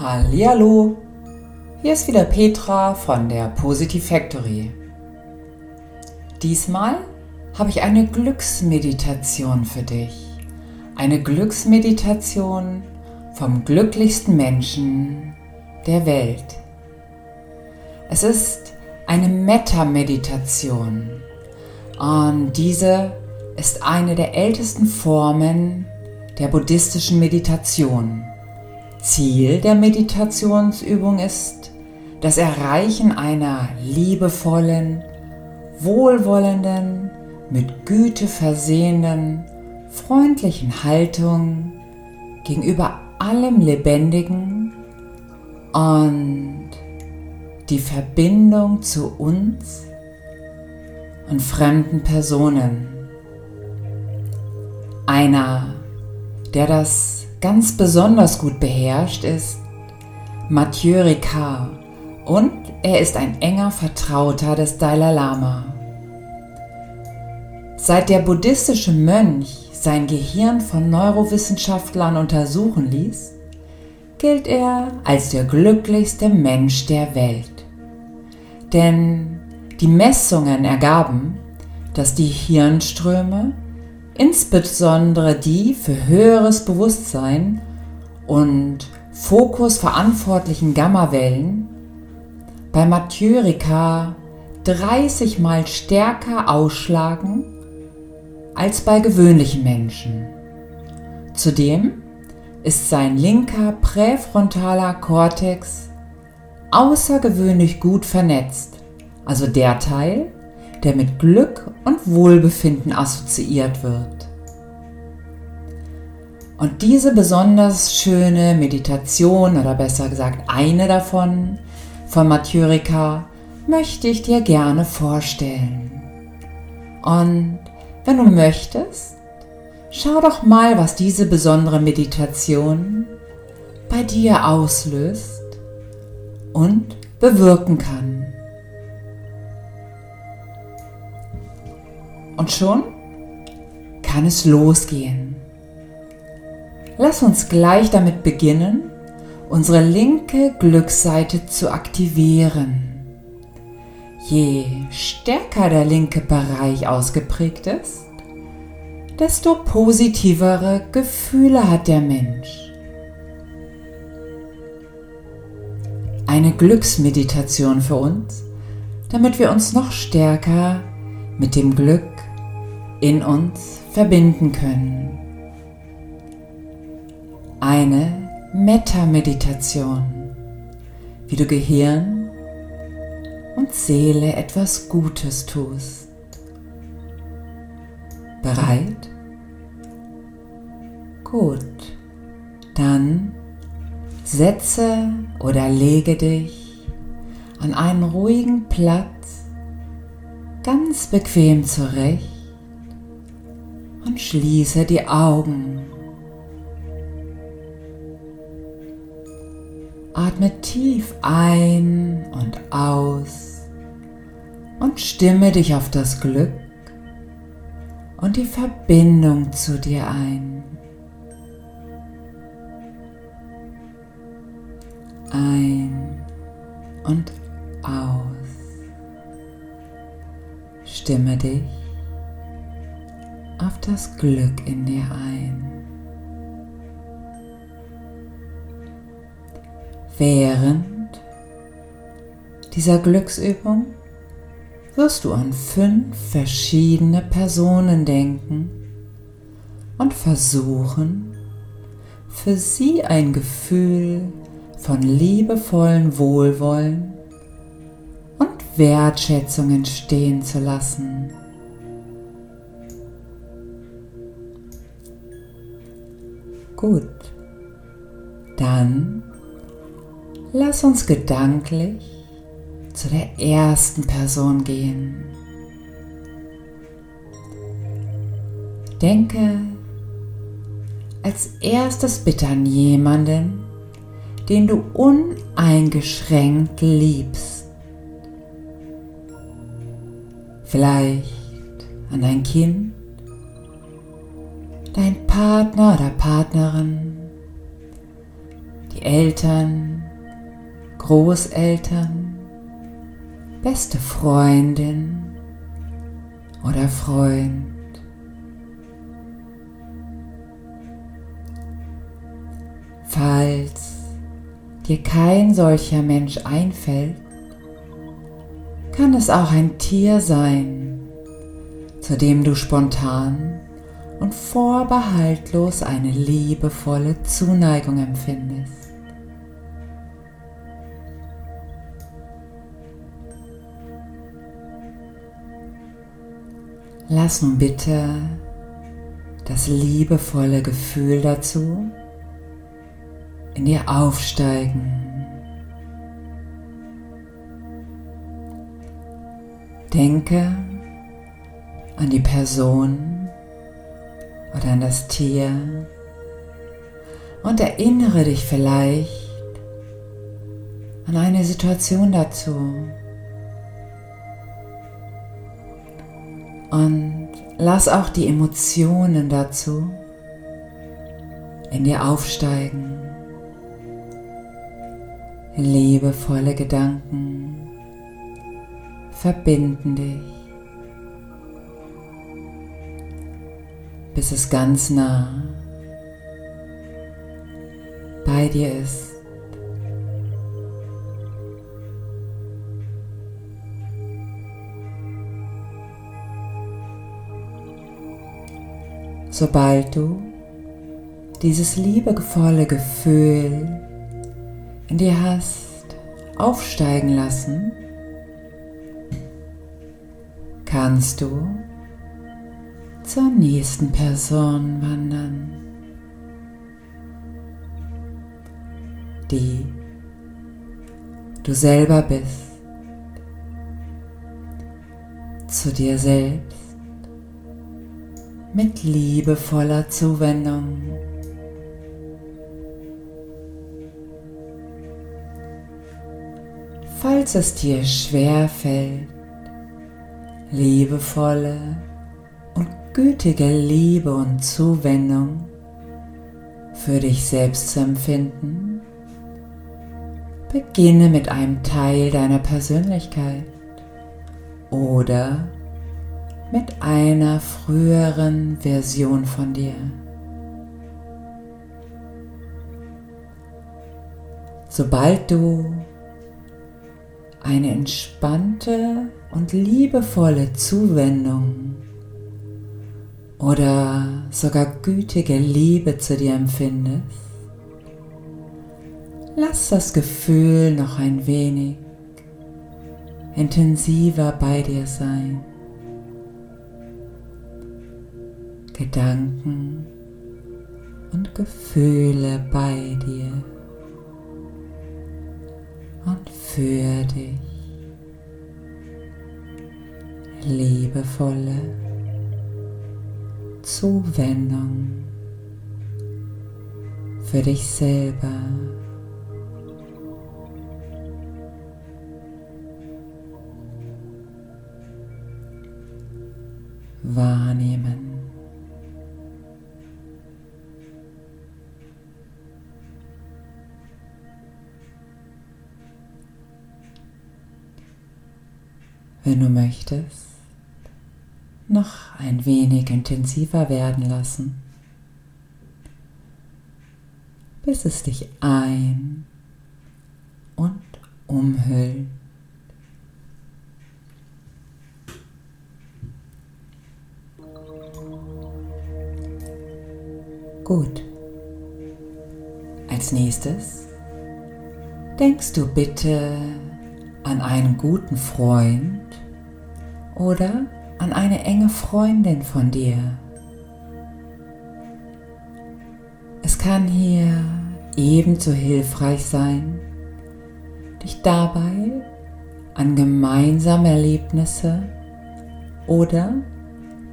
Hallihallo, hier ist wieder Petra von der Positive Factory. Diesmal habe ich eine Glücksmeditation für dich. Eine Glücksmeditation vom glücklichsten Menschen der Welt. Es ist eine Metta-Meditation und diese ist eine der ältesten Formen der buddhistischen Meditation. Ziel der Meditationsübung ist das Erreichen einer liebevollen, wohlwollenden, mit Güte versehenen, freundlichen Haltung gegenüber allem Lebendigen und die Verbindung zu uns und fremden Personen. Einer, der das ganz besonders gut beherrscht, ist Mathieu Ricard und er ist ein enger Vertrauter des Dalai Lama. Seit der buddhistische Mönch sein Gehirn von Neurowissenschaftlern untersuchen ließ, gilt er als der glücklichste Mensch der Welt. Denn die Messungen ergaben, dass die Hirnströme insbesondere die für höheres Bewusstsein und Fokus verantwortlichen Gammawellen bei Mathieu Ricard 30 mal stärker ausschlagen als bei gewöhnlichen Menschen. Zudem ist sein linker präfrontaler Kortex außergewöhnlich gut vernetzt, also der Teil, der mit Glück und Wohlbefinden assoziiert wird. Und diese besonders schöne Meditation, oder besser gesagt eine davon, von Mathieu Ricard, möchte ich dir gerne vorstellen. Und wenn du möchtest, schau doch mal, was diese besondere Meditation bei dir auslöst und bewirken kann. Und schon kann es losgehen. Lass uns gleich damit beginnen, unsere linke Glücksseite zu aktivieren. Je stärker der linke Bereich ausgeprägt ist, desto positivere Gefühle hat der Mensch. Eine Glücksmeditation für uns, damit wir uns noch stärker mit dem Glück in uns verbinden können. Eine Metta-Meditation, wie du Gehirn und Seele etwas Gutes tust. Bereit? Gut, dann setze oder lege dich an einen ruhigen Platz ganz bequem zurecht und schließe die Augen. Atme tief ein und aus und stimme dich auf das Glück und die Verbindung zu dir ein. Ein und aus. Stimme dich auf das Glück in dir ein. Während dieser Glücksübung wirst du an fünf verschiedene Personen denken und versuchen, für sie ein Gefühl von liebevollen Wohlwollen und Wertschätzung entstehen zu lassen. Gut, dann lass uns gedanklich zu der ersten Person gehen. Denke als erstes bitte an jemanden, den du uneingeschränkt liebst. Vielleicht an dein Kind, dein Partner oder Partnerin, die Eltern, Großeltern, beste Freundin. Oder Freund. Falls dir kein solcher Mensch einfällt, kann es auch ein Tier sein, zu dem du spontan und vorbehaltlos eine liebevolle Zuneigung empfindest. Lass nun bitte das liebevolle Gefühl dazu in dir aufsteigen. Denke an die Person oder an das Tier und erinnere dich vielleicht an eine Situation dazu. Und lass auch die Emotionen dazu in dir aufsteigen. Liebevolle Gedanken verbinden dich, bis es ganz nah bei dir ist. Sobald du dieses liebevolle Gefühl in dir hast aufsteigen lassen, kannst du zur nächsten Person wandern, die du selber bist, zu dir selbst. Mit liebevoller Zuwendung. Falls es dir schwer fällt, liebevolle gütige Liebe und Zuwendung für dich selbst zu empfinden, beginne mit einem Teil deiner Persönlichkeit oder mit einer früheren Version von dir. Sobald du eine entspannte und liebevolle Zuwendung oder sogar gütige Liebe zu dir empfindest, lass das Gefühl noch ein wenig intensiver bei dir sein. Gedanken und Gefühle bei dir und für dich liebevolle Zuwendung für dich selber. Wahrnehmen. wenn du möchtest, noch ein wenig intensiver werden lassen, bis es dich ein und umhüllt. Gut. Als nächstes denkst du bitte an einen guten Freund oder an eine enge Freundin von dir. Es kann hier ebenso hilfreich sein, dich dabei an gemeinsame Erlebnisse oder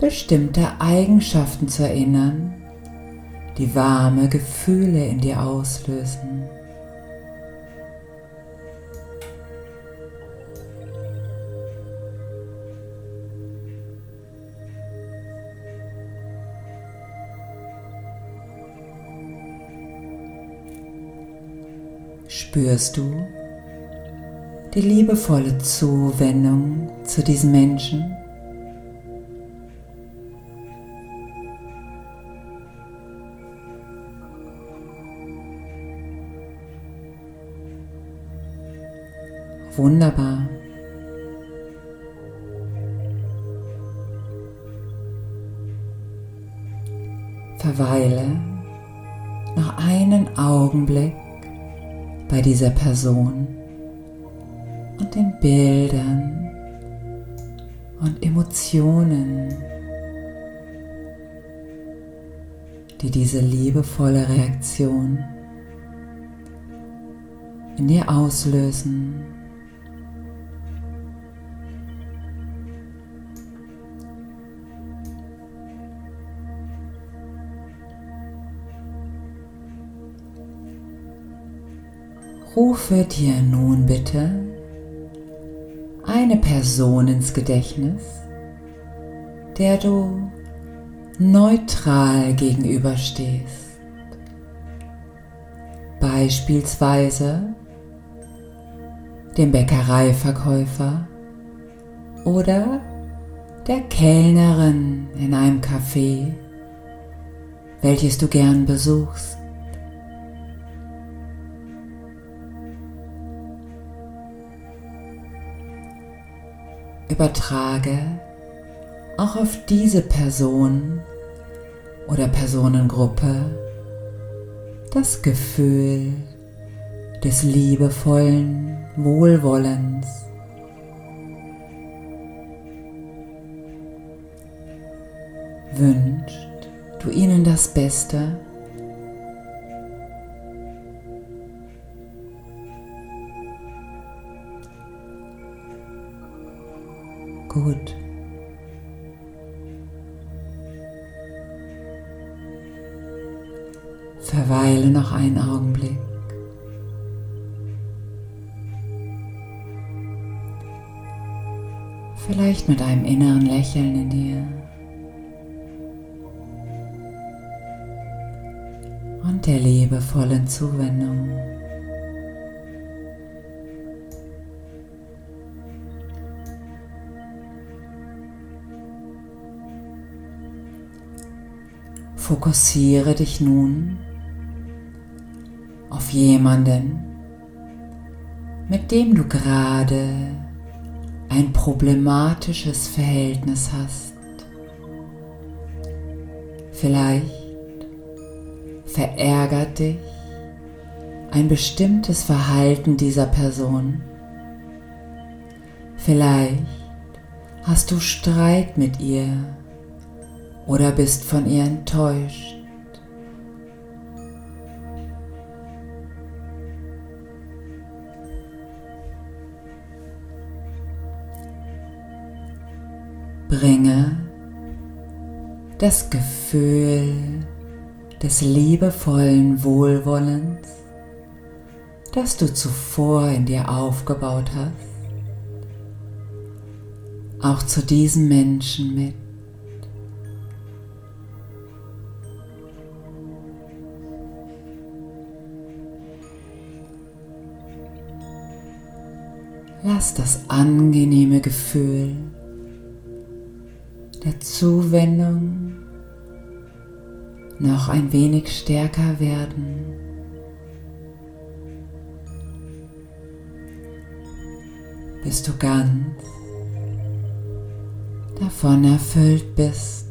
bestimmte Eigenschaften zu erinnern, die warme Gefühle in dir auslösen. Spürst du die liebevolle Zuwendung zu diesem Menschen? Wunderbar. Verweile noch einen Augenblick bei dieser Person und den Bildern und Emotionen, die diese liebevolle Reaktion in dir auslösen. Rufe dir nun bitte eine Person ins Gedächtnis, der du neutral gegenüberstehst. Beispielsweise dem Bäckereiverkäufer oder der Kellnerin in einem Café, welches du gern besuchst. Übertrage auch auf diese Person oder Personengruppe das Gefühl des liebevollen Wohlwollens. Wünscht du ihnen das Beste gut. Verweile noch einen Augenblick. Vielleicht mit einem inneren Lächeln in dir. Und der liebevollen Zuwendung. Fokussiere dich nun auf jemanden, mit dem du gerade ein problematisches Verhältnis hast. Vielleicht verärgert dich ein bestimmtes Verhalten dieser Person. Vielleicht hast du Streit mit ihr oder bist von ihr enttäuscht. Bringe das Gefühl des liebevollen Wohlwollens, das du zuvor in dir aufgebaut hast, auch zu diesem Menschen mit. Lass das angenehme Gefühl der Zuwendung noch ein wenig stärker werden. Bis du ganz davon erfüllt bist.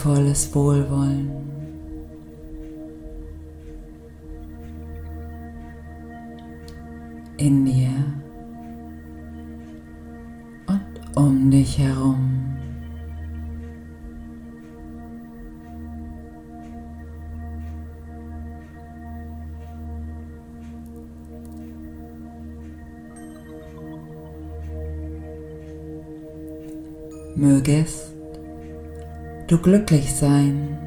Liebevolles Wohlwollen. In dir und um dich herum. mögest du glücklich sein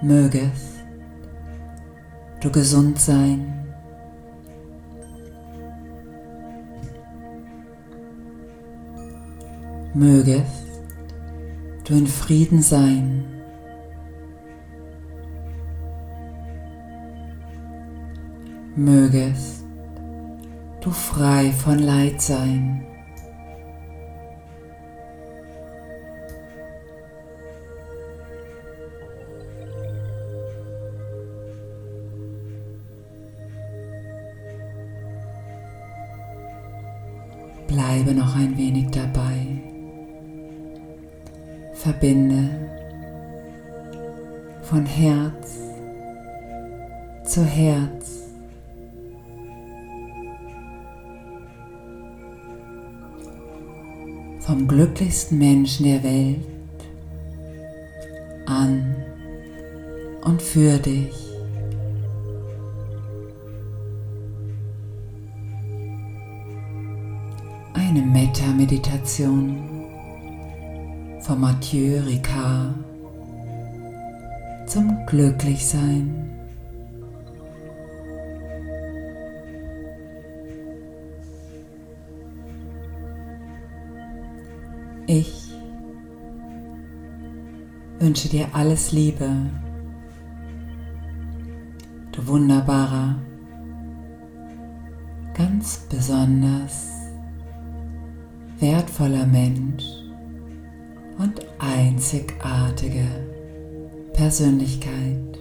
mögest, du gesund sein. Mögest du in Frieden sein. Mögest du frei von Leid sein. Verbinde von Herz zu Herz. Vom glücklichsten Menschen der Welt an und für dich. eine Metta-Meditation von Mathieu Ricard zum Glücklichsein. Ich wünsche dir alles Liebe, du wunderbarer, ganz besonders wertvoller Mensch einzigartige Persönlichkeit.